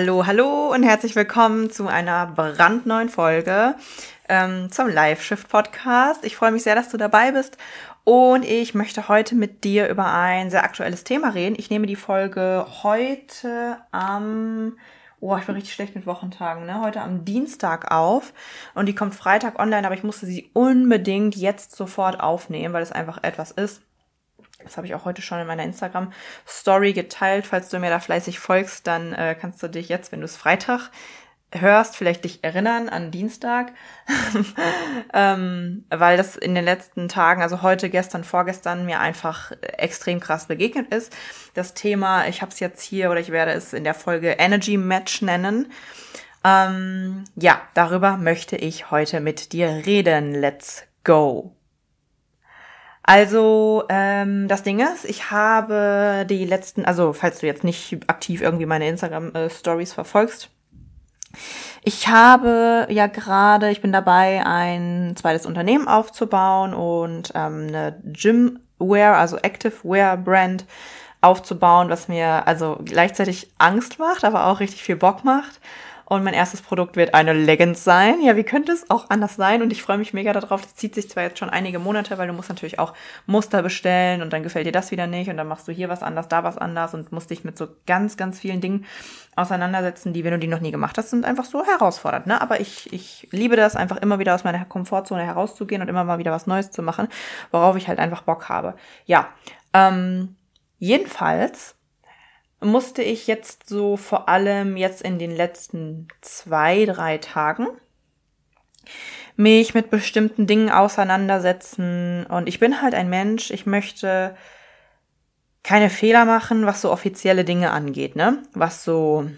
Hallo, hallo und herzlich willkommen zu einer brandneuen Folge ähm, zum Live Shift Podcast. Ich freue mich sehr, dass du dabei bist und ich möchte heute mit dir über ein sehr aktuelles Thema reden. Ich nehme die Folge heute am Oh, ich bin richtig schlecht mit Wochentagen, ne? Heute am Dienstag auf und die kommt Freitag online, aber ich musste sie unbedingt jetzt sofort aufnehmen, weil es einfach etwas ist, das habe ich auch heute schon in meiner Instagram-Story geteilt. Falls du mir da fleißig folgst, dann äh, kannst du dich jetzt, wenn du es Freitag hörst, vielleicht dich erinnern an Dienstag, ähm, weil das in den letzten Tagen, also heute, gestern, vorgestern, mir einfach extrem krass begegnet ist. Das Thema, ich habe es jetzt hier oder ich werde es in der Folge Energy Match nennen. Ähm, ja, darüber möchte ich heute mit dir reden. Let's go. Also ähm, das Ding ist, ich habe die letzten, also falls du jetzt nicht aktiv irgendwie meine Instagram-Stories äh, verfolgst, ich habe ja gerade, ich bin dabei, ein zweites Unternehmen aufzubauen und ähm, eine Gymwear, also Activewear Brand aufzubauen, was mir also gleichzeitig Angst macht, aber auch richtig viel Bock macht. Und mein erstes Produkt wird eine Leggings sein. Ja, wie könnte es auch anders sein? Und ich freue mich mega darauf. Das zieht sich zwar jetzt schon einige Monate, weil du musst natürlich auch Muster bestellen und dann gefällt dir das wieder nicht und dann machst du hier was anders, da was anders und musst dich mit so ganz, ganz vielen Dingen auseinandersetzen, die, wenn du die noch nie gemacht hast, sind einfach so herausfordernd. Ne? Aber ich, ich liebe das, einfach immer wieder aus meiner Komfortzone herauszugehen und immer mal wieder was Neues zu machen, worauf ich halt einfach Bock habe. Ja, ähm, jedenfalls musste ich jetzt so vor allem jetzt in den letzten zwei, drei Tagen mich mit bestimmten Dingen auseinandersetzen. Und ich bin halt ein Mensch, ich möchte keine Fehler machen, was so offizielle Dinge angeht, ne? Was so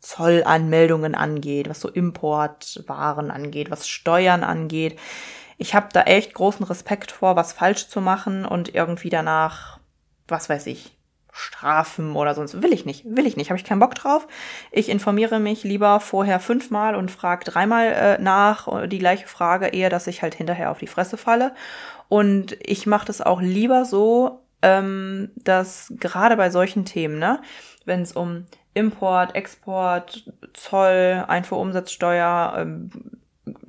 Zollanmeldungen angeht, was so Importwaren angeht, was Steuern angeht. Ich habe da echt großen Respekt vor, was falsch zu machen und irgendwie danach, was weiß ich, strafen oder sonst. Will ich nicht, will ich nicht, habe ich keinen Bock drauf. Ich informiere mich lieber vorher fünfmal und frage dreimal äh, nach äh, die gleiche Frage, eher dass ich halt hinterher auf die Fresse falle. Und ich mache das auch lieber so, ähm, dass gerade bei solchen Themen, ne, wenn es um Import, Export, Zoll, Einfuhrumsatzsteuer, ähm,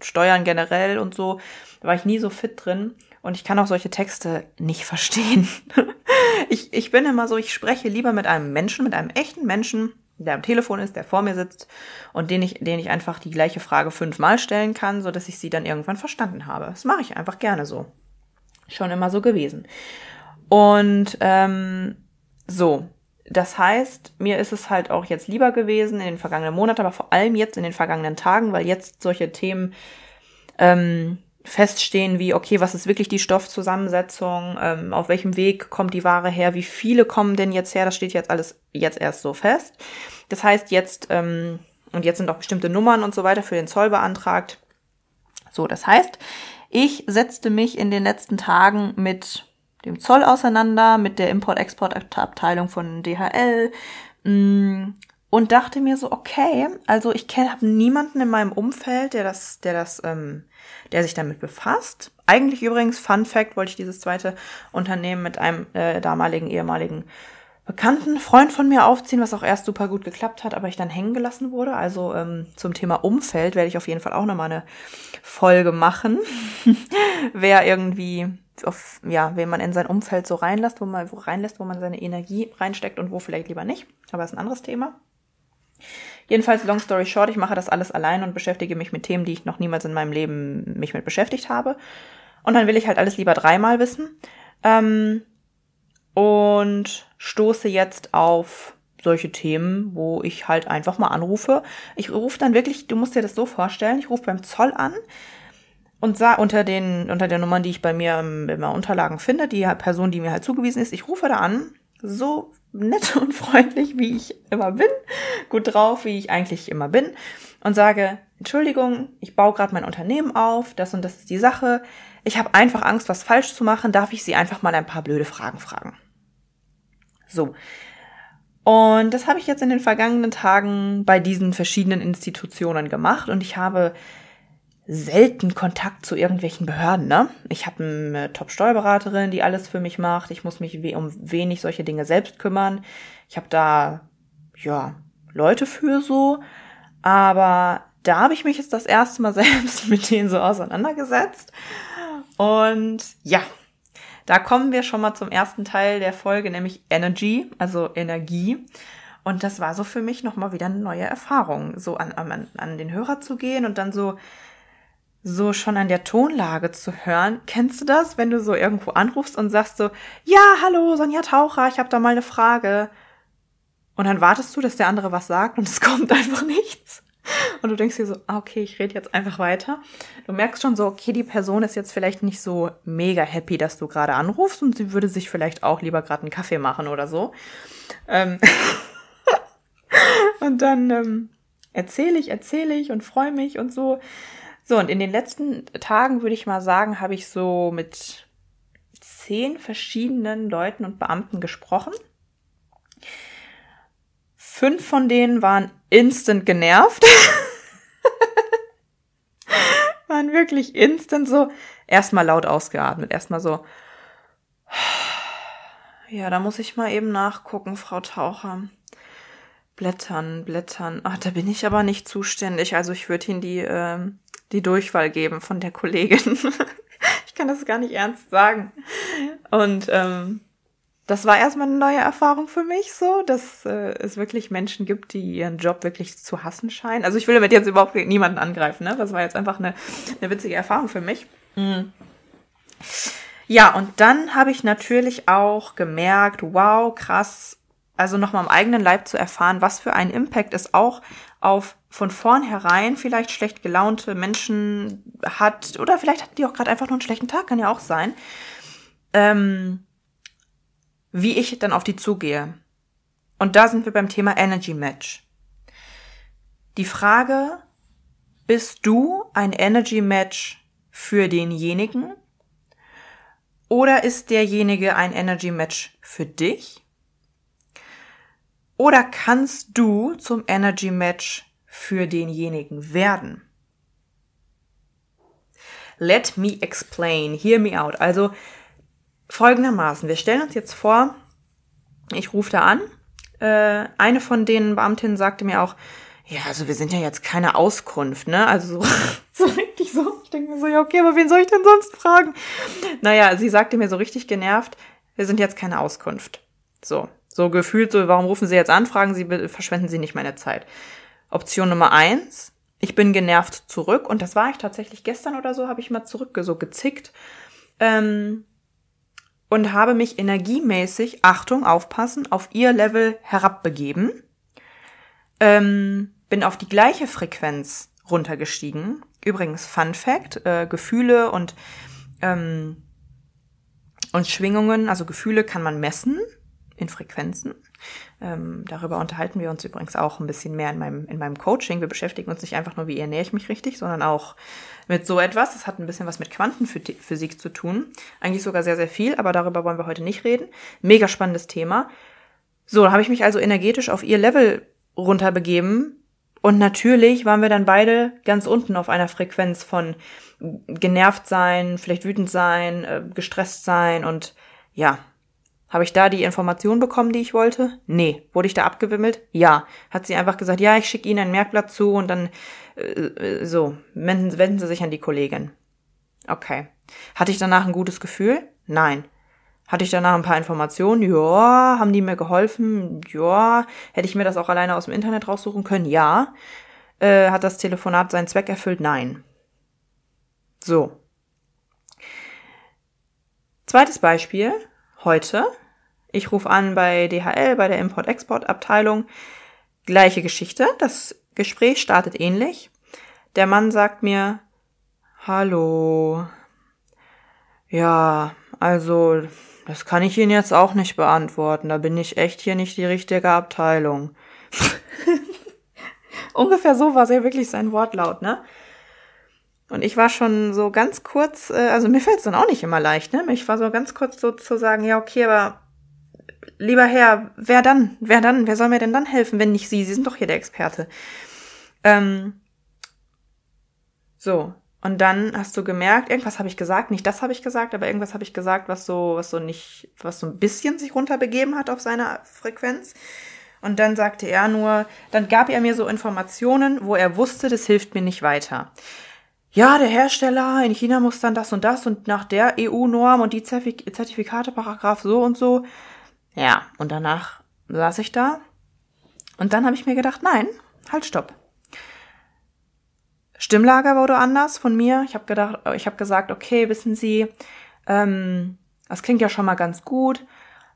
Steuern generell und so, da war ich nie so fit drin. Und ich kann auch solche Texte nicht verstehen. ich, ich bin immer so, ich spreche lieber mit einem Menschen, mit einem echten Menschen, der am Telefon ist, der vor mir sitzt und den ich, den ich einfach die gleiche Frage fünfmal stellen kann, so dass ich sie dann irgendwann verstanden habe. Das mache ich einfach gerne so. Schon immer so gewesen. Und ähm, so, das heißt, mir ist es halt auch jetzt lieber gewesen in den vergangenen Monaten, aber vor allem jetzt in den vergangenen Tagen, weil jetzt solche Themen ähm, feststehen wie, okay, was ist wirklich die Stoffzusammensetzung, ähm, auf welchem Weg kommt die Ware her, wie viele kommen denn jetzt her, das steht jetzt alles jetzt erst so fest. Das heißt jetzt, ähm, und jetzt sind auch bestimmte Nummern und so weiter für den Zoll beantragt. So, das heißt, ich setzte mich in den letzten Tagen mit dem Zoll auseinander, mit der Import-Export-Abteilung von DHL, mh, mm, und dachte mir so, okay, also ich kenne habe niemanden in meinem Umfeld, der das, der das, ähm, der sich damit befasst. Eigentlich übrigens, Fun Fact, wollte ich dieses zweite Unternehmen mit einem äh, damaligen ehemaligen bekannten Freund von mir aufziehen, was auch erst super gut geklappt hat, aber ich dann hängen gelassen wurde. Also ähm, zum Thema Umfeld werde ich auf jeden Fall auch nochmal eine Folge machen. Wer irgendwie auf, ja, wen man in sein Umfeld so reinlässt, wo man wo reinlässt, wo man seine Energie reinsteckt und wo vielleicht lieber nicht. Aber das ist ein anderes Thema. Jedenfalls, long story short, ich mache das alles allein und beschäftige mich mit Themen, die ich noch niemals in meinem Leben mich mit beschäftigt habe. Und dann will ich halt alles lieber dreimal wissen. Ähm, und stoße jetzt auf solche Themen, wo ich halt einfach mal anrufe. Ich rufe dann wirklich, du musst dir das so vorstellen, ich rufe beim Zoll an und sah unter den, unter den Nummern, die ich bei mir meinen Unterlagen finde, die Person, die mir halt zugewiesen ist, ich rufe da an, so nett und freundlich, wie ich immer bin, gut drauf, wie ich eigentlich immer bin und sage, Entschuldigung, ich baue gerade mein Unternehmen auf, das und das ist die Sache. Ich habe einfach Angst, was falsch zu machen. Darf ich Sie einfach mal ein paar blöde Fragen fragen? So. Und das habe ich jetzt in den vergangenen Tagen bei diesen verschiedenen Institutionen gemacht und ich habe selten Kontakt zu irgendwelchen Behörden. Ne? Ich habe eine Top-Steuerberaterin, die alles für mich macht. Ich muss mich um wenig solche Dinge selbst kümmern. Ich habe da ja Leute für so, aber da habe ich mich jetzt das erste Mal selbst mit denen so auseinandergesetzt. Und ja, da kommen wir schon mal zum ersten Teil der Folge, nämlich Energy, also Energie. Und das war so für mich nochmal wieder eine neue Erfahrung, so an, an, an den Hörer zu gehen und dann so so schon an der Tonlage zu hören. Kennst du das, wenn du so irgendwo anrufst und sagst so, ja, hallo, Sonja Taucher, ich habe da mal eine Frage. Und dann wartest du, dass der andere was sagt und es kommt einfach nichts. Und du denkst dir so, ah, okay, ich rede jetzt einfach weiter. Du merkst schon so, okay, die Person ist jetzt vielleicht nicht so mega happy, dass du gerade anrufst und sie würde sich vielleicht auch lieber gerade einen Kaffee machen oder so. Ähm und dann ähm, erzähle ich, erzähle ich und freue mich und so. So, und in den letzten Tagen würde ich mal sagen, habe ich so mit zehn verschiedenen Leuten und Beamten gesprochen. Fünf von denen waren instant genervt. waren wirklich instant so erstmal laut ausgeatmet, erstmal so. Ja, da muss ich mal eben nachgucken, Frau Taucher. Blättern, blättern. Ach, da bin ich aber nicht zuständig. Also ich würde Ihnen die ähm, die Durchwahl geben von der Kollegin. ich kann das gar nicht ernst sagen. Und ähm, das war erstmal eine neue Erfahrung für mich, so, dass äh, es wirklich Menschen gibt, die ihren Job wirklich zu hassen scheinen. Also ich will damit jetzt überhaupt niemanden angreifen, ne? Das war jetzt einfach eine, eine witzige Erfahrung für mich. Mhm. Ja, und dann habe ich natürlich auch gemerkt, wow, krass, also nochmal am eigenen Leib zu erfahren, was für einen Impact es auch auf von vornherein vielleicht schlecht gelaunte Menschen hat, oder vielleicht hatten die auch gerade einfach nur einen schlechten Tag, kann ja auch sein, ähm, wie ich dann auf die zugehe. Und da sind wir beim Thema Energy Match. Die Frage, bist du ein Energy Match für denjenigen? Oder ist derjenige ein Energy Match für dich? Oder kannst du zum Energy Match für denjenigen werden. Let me explain, hear me out. Also folgendermaßen, wir stellen uns jetzt vor, ich rufe da an. Äh, eine von den Beamtinnen sagte mir auch, ja, also wir sind ja jetzt keine Auskunft, ne? Also so, so richtig so. Ich denke mir so, ja, okay, aber wen soll ich denn sonst fragen? Naja, sie sagte mir so richtig genervt, wir sind jetzt keine Auskunft. So, so gefühlt so, warum rufen Sie jetzt an? Fragen Sie, verschwenden Sie nicht meine Zeit. Option Nummer eins, ich bin genervt zurück. Und das war ich tatsächlich gestern oder so, habe ich mal zurück so gezickt ähm, und habe mich energiemäßig, Achtung, aufpassen, auf ihr Level herabbegeben, ähm, bin auf die gleiche Frequenz runtergestiegen. Übrigens, Fun Fact, äh, Gefühle und ähm, und Schwingungen, also Gefühle kann man messen in Frequenzen. Ähm, darüber unterhalten wir uns übrigens auch ein bisschen mehr in meinem, in meinem Coaching. Wir beschäftigen uns nicht einfach nur, wie ernähre ich mich richtig, sondern auch mit so etwas. Das hat ein bisschen was mit Quantenphysik zu tun. Eigentlich sogar sehr, sehr viel, aber darüber wollen wir heute nicht reden. Mega spannendes Thema. So, da habe ich mich also energetisch auf ihr Level runterbegeben. Und natürlich waren wir dann beide ganz unten auf einer Frequenz von genervt sein, vielleicht wütend sein, äh, gestresst sein und ja, habe ich da die Information bekommen, die ich wollte? Nee. Wurde ich da abgewimmelt? Ja. Hat sie einfach gesagt, ja, ich schicke Ihnen ein Merkblatt zu und dann äh, äh, so, wenden, wenden Sie sich an die Kollegin. Okay. Hatte ich danach ein gutes Gefühl? Nein. Hatte ich danach ein paar Informationen? Ja. Haben die mir geholfen? Ja. Hätte ich mir das auch alleine aus dem Internet raussuchen können? Ja. Äh, hat das Telefonat seinen Zweck erfüllt? Nein. So. Zweites Beispiel heute. Ich rufe an bei DHL, bei der Import-Export-Abteilung. Gleiche Geschichte. Das Gespräch startet ähnlich. Der Mann sagt mir, hallo. Ja, also das kann ich Ihnen jetzt auch nicht beantworten. Da bin ich echt hier nicht die richtige Abteilung. Ungefähr so war sehr wirklich sein Wortlaut, ne? Und ich war schon so ganz kurz, äh, also mir fällt es dann auch nicht immer leicht, ne? Ich war so ganz kurz so zu sagen, ja, okay, aber lieber Herr, wer dann? Wer dann? Wer soll mir denn dann helfen, wenn nicht Sie? Sie sind doch hier der Experte. Ähm, so. Und dann hast du gemerkt, irgendwas habe ich gesagt, nicht das habe ich gesagt, aber irgendwas habe ich gesagt, was so, was so nicht, was so ein bisschen sich runterbegeben hat auf seine Frequenz. Und dann sagte er nur, dann gab er mir so Informationen, wo er wusste, das hilft mir nicht weiter. Ja, der Hersteller in China muss dann das und das und nach der EU-Norm und die Zertifikate, Paragraph so und so. Ja, und danach saß ich da und dann habe ich mir gedacht, nein, halt, stopp. Stimmlager wurde anders von mir. Ich habe gedacht, ich habe gesagt, okay, wissen Sie, ähm, das klingt ja schon mal ganz gut.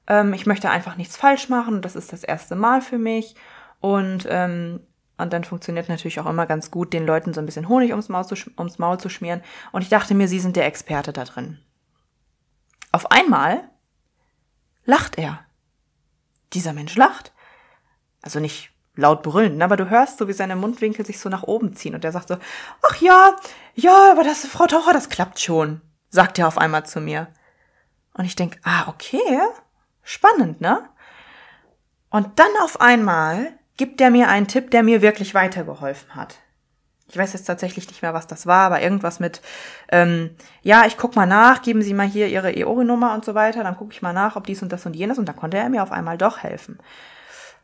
Ähm, ich möchte einfach nichts falsch machen. Das ist das erste Mal für mich. Und ähm, und dann funktioniert natürlich auch immer ganz gut, den Leuten so ein bisschen Honig ums Maul, zu, ums Maul zu schmieren. Und ich dachte mir, Sie sind der Experte da drin. Auf einmal lacht er. Dieser Mensch lacht. Also nicht laut brüllen, aber du hörst so, wie seine Mundwinkel sich so nach oben ziehen und er sagt so, ach ja, ja, aber das, Frau Taucher, das klappt schon, sagt er auf einmal zu mir. Und ich denk, ah, okay, spannend, ne? Und dann auf einmal gibt er mir einen Tipp, der mir wirklich weitergeholfen hat. Ich weiß jetzt tatsächlich nicht mehr, was das war, aber irgendwas mit, ähm, ja, ich guck mal nach, geben Sie mal hier Ihre EORI-Nummer und so weiter, dann gucke ich mal nach, ob dies und das und jenes und da konnte er mir auf einmal doch helfen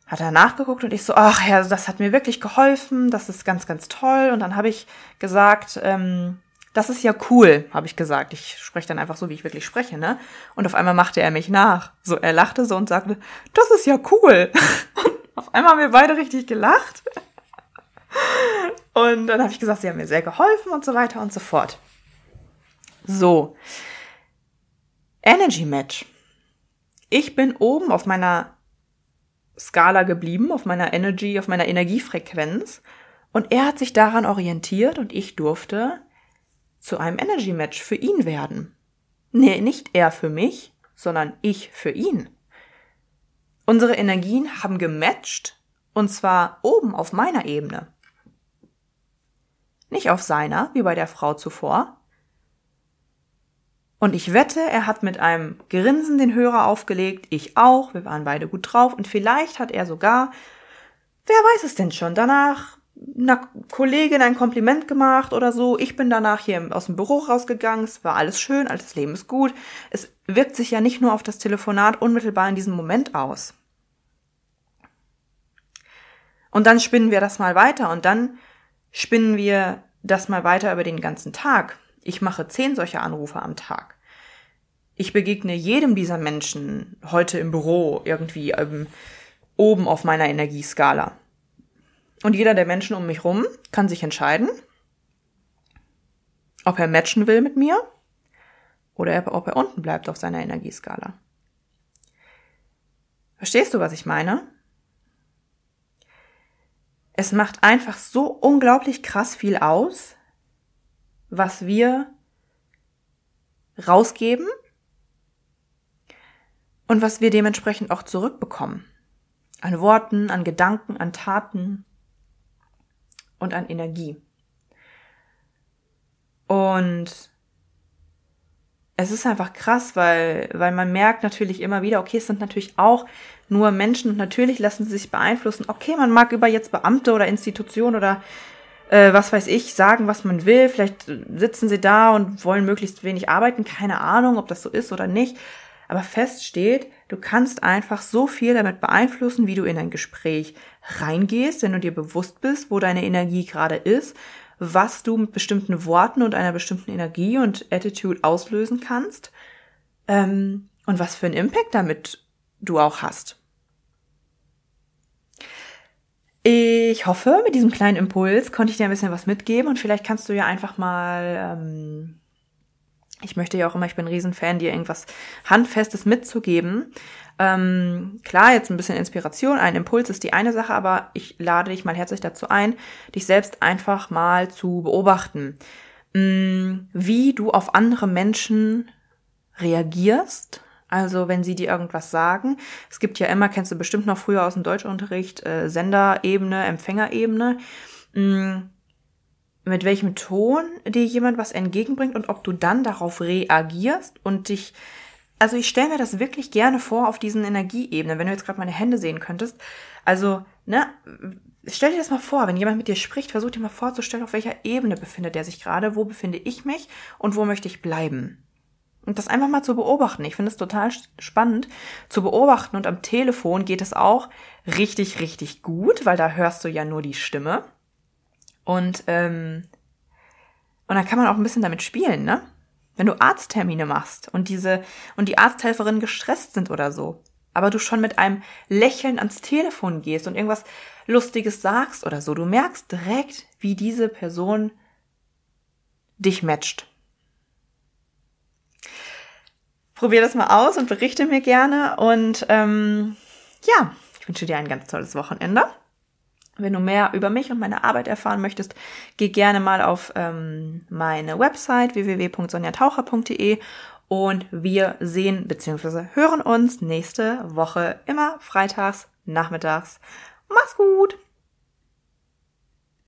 hat er nachgeguckt und ich so, ach ja, das hat mir wirklich geholfen, das ist ganz, ganz toll. Und dann habe ich gesagt, ähm, das ist ja cool, habe ich gesagt. Ich spreche dann einfach so, wie ich wirklich spreche, ne? Und auf einmal machte er mich nach. So, er lachte so und sagte, das ist ja cool. Und auf einmal haben wir beide richtig gelacht. Und dann habe ich gesagt, sie haben mir sehr geholfen und so weiter und so fort. So. Energy Match. Ich bin oben auf meiner Skala geblieben, auf meiner Energy, auf meiner Energiefrequenz. Und er hat sich daran orientiert und ich durfte zu einem Energy Match für ihn werden. Nee, nicht er für mich, sondern ich für ihn. Unsere Energien haben gematcht und zwar oben auf meiner Ebene. Nicht auf seiner, wie bei der Frau zuvor, und ich wette, er hat mit einem Grinsen den Hörer aufgelegt, ich auch, wir waren beide gut drauf und vielleicht hat er sogar, wer weiß es denn schon, danach einer Kollegin ein Kompliment gemacht oder so. Ich bin danach hier aus dem Büro rausgegangen, es war alles schön, alles Leben ist gut. Es wirkt sich ja nicht nur auf das Telefonat unmittelbar in diesem Moment aus. Und dann spinnen wir das mal weiter und dann spinnen wir das mal weiter über den ganzen Tag. Ich mache zehn solcher Anrufe am Tag. Ich begegne jedem dieser Menschen heute im Büro irgendwie ähm, oben auf meiner Energieskala. Und jeder der Menschen um mich rum kann sich entscheiden, ob er matchen will mit mir oder ob er unten bleibt auf seiner Energieskala. Verstehst du, was ich meine? Es macht einfach so unglaublich krass viel aus, was wir rausgeben und was wir dementsprechend auch zurückbekommen. An Worten, an Gedanken, an Taten und an Energie. Und es ist einfach krass, weil, weil man merkt natürlich immer wieder, okay, es sind natürlich auch nur Menschen und natürlich lassen sie sich beeinflussen. Okay, man mag über jetzt Beamte oder Institutionen oder äh, was weiß ich, sagen, was man will. Vielleicht sitzen sie da und wollen möglichst wenig arbeiten. Keine Ahnung, ob das so ist oder nicht. Aber fest steht, du kannst einfach so viel damit beeinflussen, wie du in ein Gespräch reingehst, wenn du dir bewusst bist, wo deine Energie gerade ist, was du mit bestimmten Worten und einer bestimmten Energie und Attitude auslösen kannst ähm, und was für einen Impact damit du auch hast. Ich hoffe, mit diesem kleinen Impuls konnte ich dir ein bisschen was mitgeben und vielleicht kannst du ja einfach mal, ähm, ich möchte ja auch immer, ich bin ein Riesenfan, dir irgendwas Handfestes mitzugeben. Ähm, klar, jetzt ein bisschen Inspiration, ein Impuls ist die eine Sache, aber ich lade dich mal herzlich dazu ein, dich selbst einfach mal zu beobachten, mm, wie du auf andere Menschen reagierst, Also wenn sie dir irgendwas sagen, es gibt ja immer, kennst du bestimmt noch früher aus dem Deutschunterricht, äh, Senderebene, Empfängerebene, mh, mm, mit welchem Ton dir jemand was entgegenbringt und ob du dann darauf reagierst und dich also ich stelle mir das wirklich gerne vor auf diesen Energieebenen, wenn du jetzt gerade meine Hände sehen könntest. Also, ne, stell dir das mal vor, wenn jemand mit dir spricht, versuch dir mal vorzustellen, auf welcher Ebene befindet er sich gerade, wo befinde ich mich und wo möchte ich bleiben. Und das einfach mal zu beobachten. Ich finde es total spannend zu beobachten und am Telefon geht es auch richtig, richtig gut, weil da hörst du ja nur die Stimme. Und, ähm, und dann kann man auch ein bisschen damit spielen, ne? Wenn du Arzttermine machst und diese, und die Arzthelferinnen gestresst sind oder so, aber du schon mit einem Lächeln ans Telefon gehst und irgendwas Lustiges sagst oder so, du merkst direkt, wie diese Person dich matcht. Probier das mal aus und berichte mir gerne. Und ähm, ja, ich wünsche dir ein ganz tolles Wochenende. Wenn du mehr über mich und meine Arbeit erfahren möchtest, geh gerne mal auf ähm, meine Website www.sonjataucher.de und wir sehen bzw. hören uns nächste Woche immer freitags nachmittags. Mach's gut!